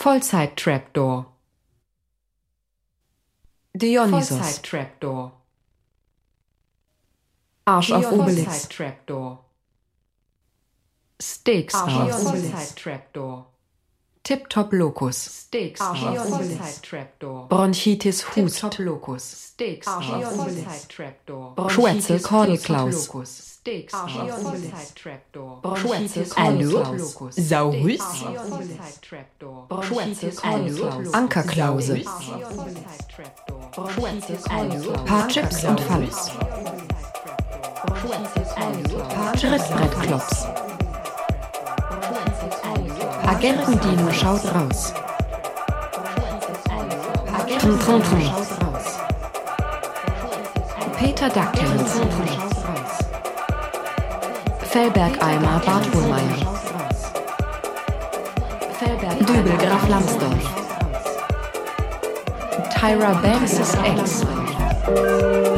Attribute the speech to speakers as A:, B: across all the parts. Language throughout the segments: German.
A: Vollzeit-Trapdoor.
B: Dionysos.
A: Vollzeit-Trapdoor.
B: Arsch auf Obelix. Steaks
A: Arsch
B: auf Obelix. Tip-Top Locus.
A: Steaks
B: Arsch
A: auf
B: Obelix. Bronchitis Hust.
A: Tip-Top Locus. Steaks
B: Arsch
A: auf
B: Obelix. Schwätzel Kordelklaus.
A: Steaks.
B: Saurus.
A: Vollzeit-Trapdoor.
B: Schwätzel
A: Hallo?
B: Kordelklaus. Ankerklause. Paar Chips und Falls. Schrittbrettklops. Agentendino schaut raus. Trum, trum, trum. Peter Dackelns. Fellbergeimer Bad Hohlmeier. Dübel Graf Lambsdorff. Tyra Banks' Ex.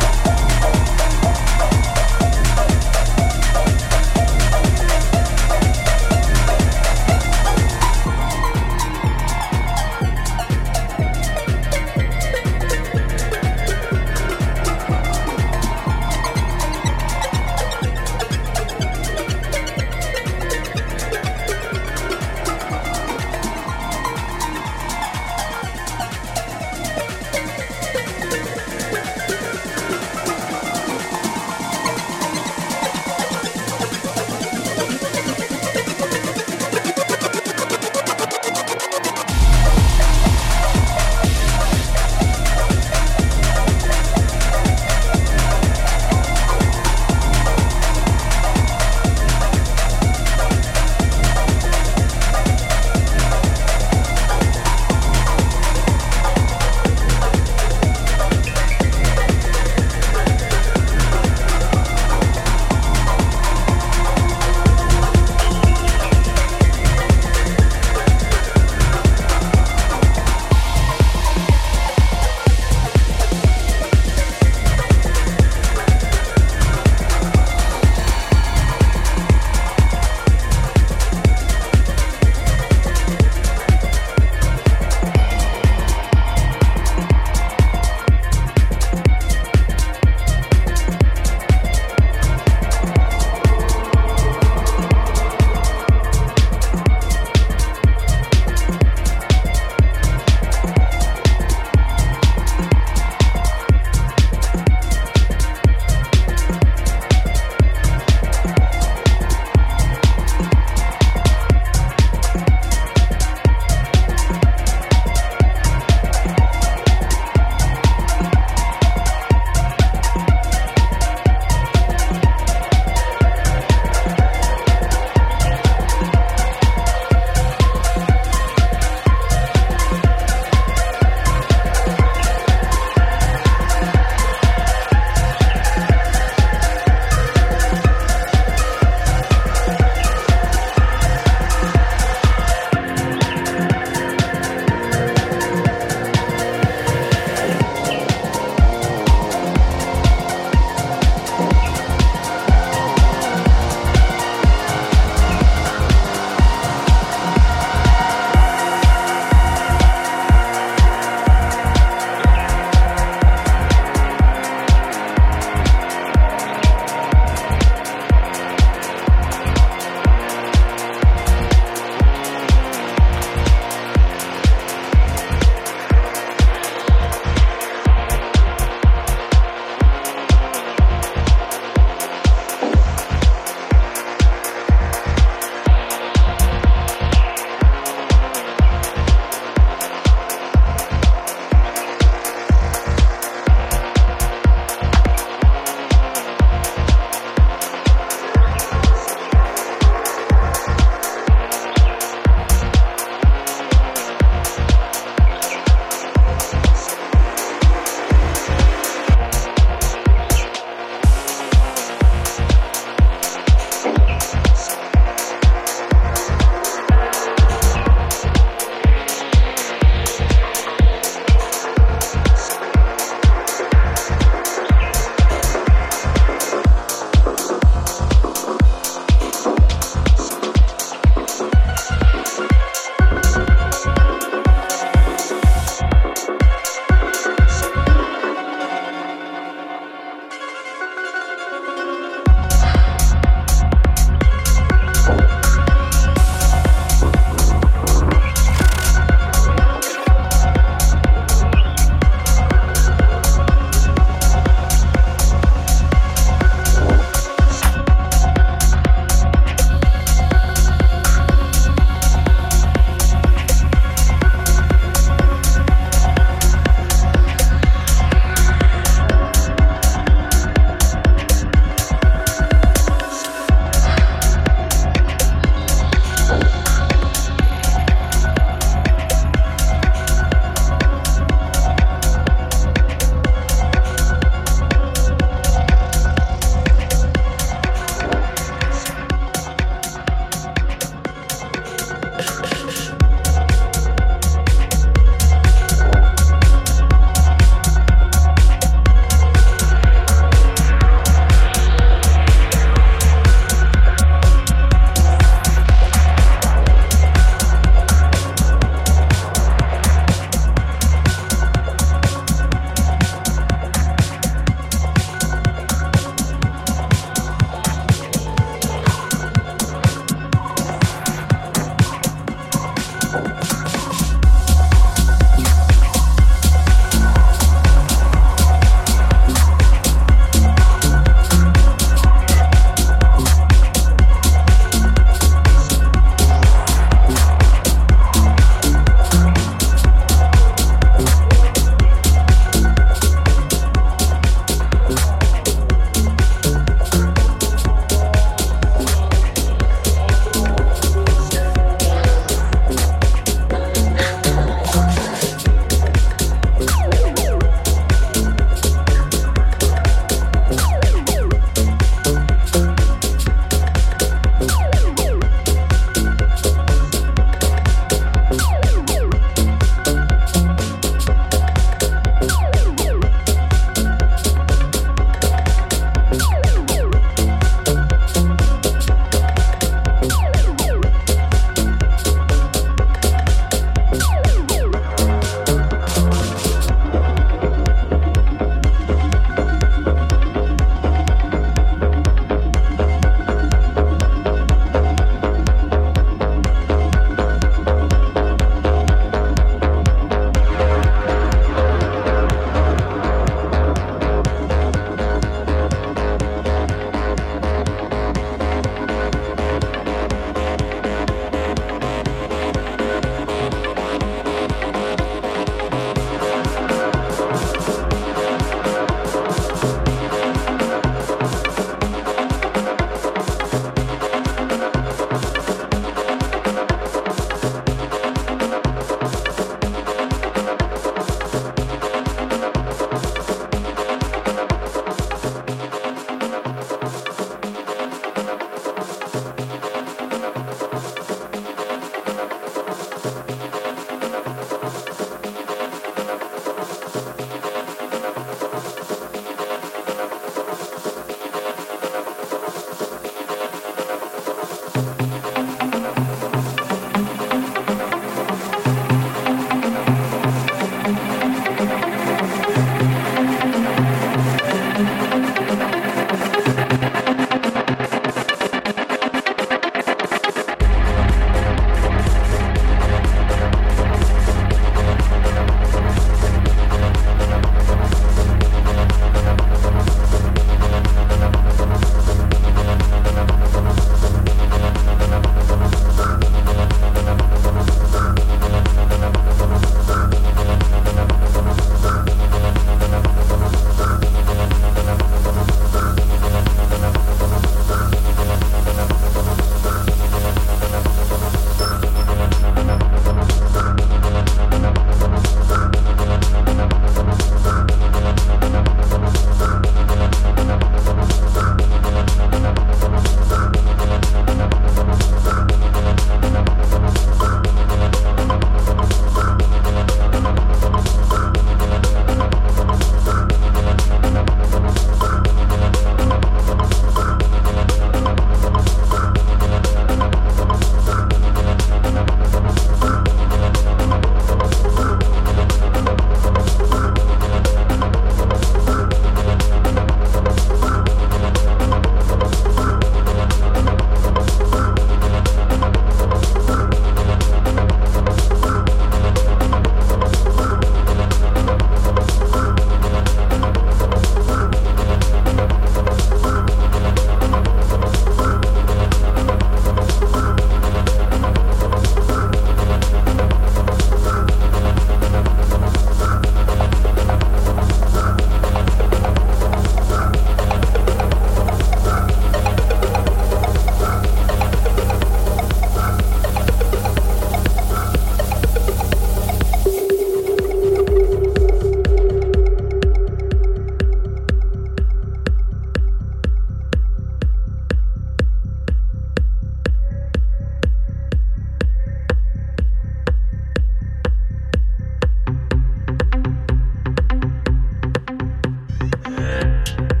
B: you